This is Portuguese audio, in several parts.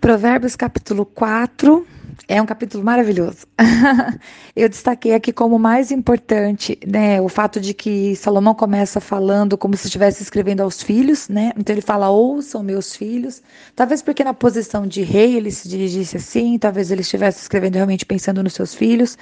Provérbios capítulo 4 é um capítulo maravilhoso. Eu destaquei aqui como mais importante, né, o fato de que Salomão começa falando como se estivesse escrevendo aos filhos, né? Então ele fala: "Ouçam meus filhos". Talvez porque na posição de rei ele se dirigisse assim, talvez ele estivesse escrevendo realmente pensando nos seus filhos,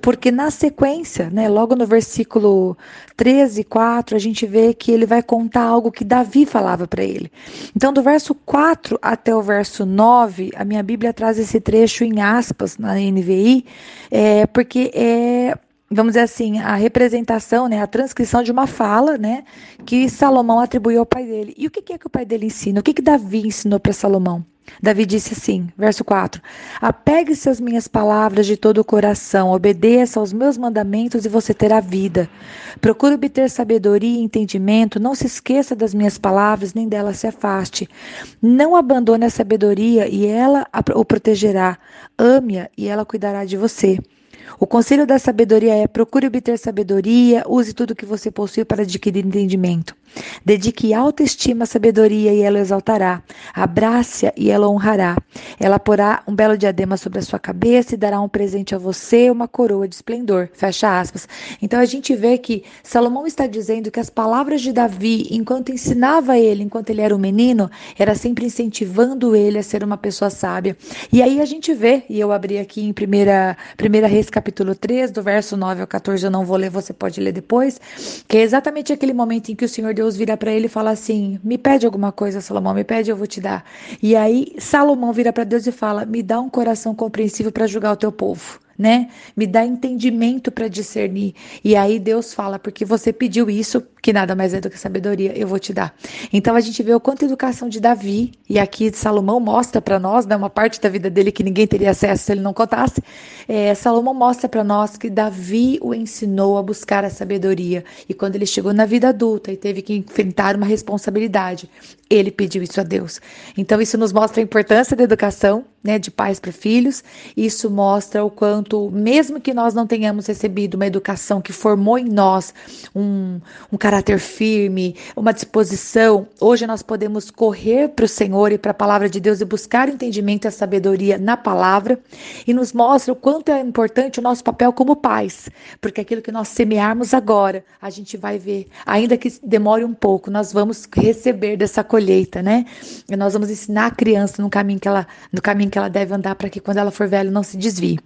porque na sequência, né, logo no versículo 13, 4, a gente vê que ele vai contar algo que Davi falava para ele. Então do verso 4 até o verso 9, a minha Bíblia traz esse trecho em aspas na NVI, é, porque é vamos dizer assim, a representação, né, a transcrição de uma fala, né, que Salomão atribuiu ao pai dele. E o que é que o pai dele ensina? O que que Davi ensinou para Salomão? Davi disse assim, verso 4: Apegue-se às minhas palavras de todo o coração, obedeça aos meus mandamentos e você terá vida. Procure obter sabedoria e entendimento, não se esqueça das minhas palavras, nem dela se afaste. Não abandone a sabedoria e ela o protegerá. Ame-a e ela cuidará de você. O conselho da sabedoria é: procure obter sabedoria, use tudo que você possui para adquirir entendimento. Dedique autoestima à sabedoria e ela exaltará. Abrace-a e ela honrará. Ela porá um belo diadema sobre a sua cabeça e dará um presente a você, uma coroa de esplendor. Fecha aspas. Então a gente vê que Salomão está dizendo que as palavras de Davi, enquanto ensinava ele, enquanto ele era um menino, era sempre incentivando ele a ser uma pessoa sábia. E aí a gente vê, e eu abri aqui em primeira, primeira capítulo 3, do verso 9 ao 14, eu não vou ler, você pode ler depois, que é exatamente aquele momento em que o Senhor Deus vira para ele e fala assim: Me pede alguma coisa, Salomão, me pede, eu vou te dar. E aí Salomão vira para Deus e fala: Me dá um coração compreensível para julgar o teu povo né? Me dá entendimento para discernir. E aí Deus fala, porque você pediu isso, que nada mais é do que sabedoria, eu vou te dar. Então a gente vê o quanto a educação de Davi, e aqui Salomão mostra para nós, né, uma parte da vida dele que ninguém teria acesso se ele não contasse. É, Salomão mostra para nós que Davi o ensinou a buscar a sabedoria. E quando ele chegou na vida adulta e teve que enfrentar uma responsabilidade, ele pediu isso a Deus. Então isso nos mostra a importância da educação, né, de pais para filhos. Isso mostra o quanto, mesmo que nós não tenhamos recebido uma educação que formou em nós um, um caráter firme, uma disposição, hoje nós podemos correr para o Senhor e para a palavra de Deus e buscar entendimento e sabedoria na palavra. E nos mostra o quanto é importante o nosso papel como pais, porque aquilo que nós semearmos agora, a gente vai ver, ainda que demore um pouco, nós vamos receber dessa colheita, né? E nós vamos ensinar a criança no caminho que ela, no caminho que ela deve andar para que quando ela for velha não se desvie.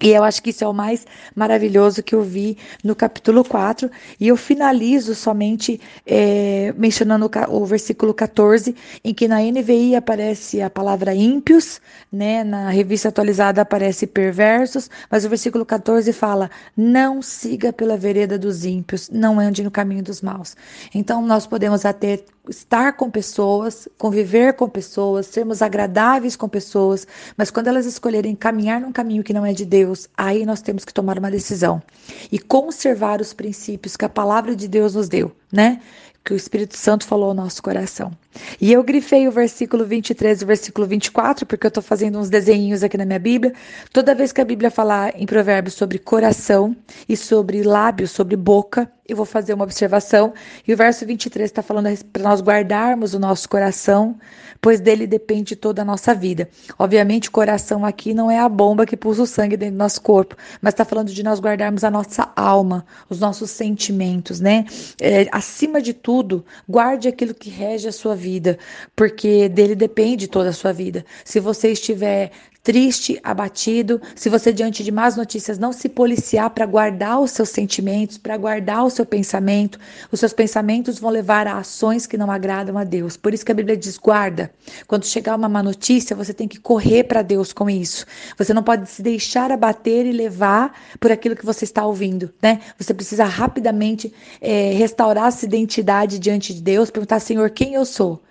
E eu acho que isso é o mais maravilhoso que eu vi no capítulo 4. E eu finalizo somente é, mencionando o, versículo 14, em que na NVI aparece a palavra ímpios, né? na revista atualizada aparece perversos, mas o versículo 14 fala: Não siga pela vereda dos ímpios, não ande no caminho dos maus. Então nós podemos até estar com pessoas, conviver com pessoas, sermos agradáveis com pessoas, mas quando elas escolherem caminhar num caminho que não é de Deus, aí nós temos que tomar uma decisão e conservar os princípios que a palavra de Deus nos deu, né? Que o Espírito Santo falou ao nosso coração. E eu grifei o versículo 23 e o versículo 24, porque eu estou fazendo uns desenhinhos aqui na minha Bíblia. Toda vez que a Bíblia falar em provérbios sobre coração e sobre lábios, sobre boca, eu vou fazer uma observação. E o verso 23 está falando para nós guardarmos o nosso coração, pois dele depende toda a nossa vida. Obviamente, o coração aqui não é a bomba que pulsa o sangue dentro do nosso corpo, mas está falando de nós guardarmos a nossa alma, os nossos sentimentos, né? É, acima de tudo, guarde aquilo que rege a sua vida porque dele depende toda a sua vida. Se você estiver triste, abatido, se você diante de más notícias não se policiar para guardar os seus sentimentos, para guardar o seu pensamento, os seus pensamentos vão levar a ações que não agradam a Deus. Por isso que a Bíblia diz: guarda. Quando chegar uma má notícia, você tem que correr para Deus com isso. Você não pode se deixar abater e levar por aquilo que você está ouvindo, né? Você precisa rapidamente é, restaurar essa identidade diante de Deus, perguntar: Senhor, quem eu sou?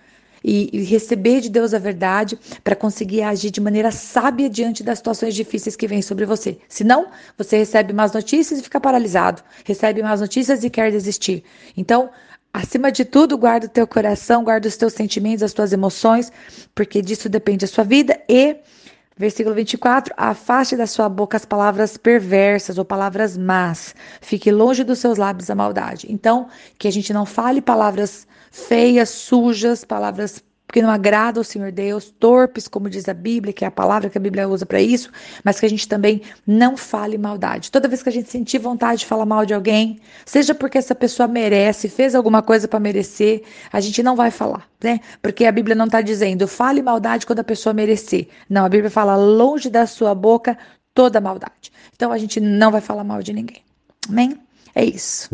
E, e receber de Deus a verdade para conseguir agir de maneira sábia diante das situações difíceis que vêm sobre você. Senão, você recebe más notícias e fica paralisado, recebe más notícias e quer desistir. Então, Acima de tudo, guarda o teu coração, guarda os teus sentimentos, as tuas emoções, porque disso depende a sua vida. E, versículo 24: afaste da sua boca as palavras perversas ou palavras más, fique longe dos seus lábios a maldade. Então, que a gente não fale palavras feias, sujas, palavras porque não agrada ao Senhor Deus, torpes, como diz a Bíblia, que é a palavra que a Bíblia usa para isso, mas que a gente também não fale maldade. Toda vez que a gente sentir vontade de falar mal de alguém, seja porque essa pessoa merece, fez alguma coisa para merecer, a gente não vai falar, né? Porque a Bíblia não está dizendo fale maldade quando a pessoa merecer. Não, a Bíblia fala longe da sua boca toda maldade. Então a gente não vai falar mal de ninguém. Amém? É isso.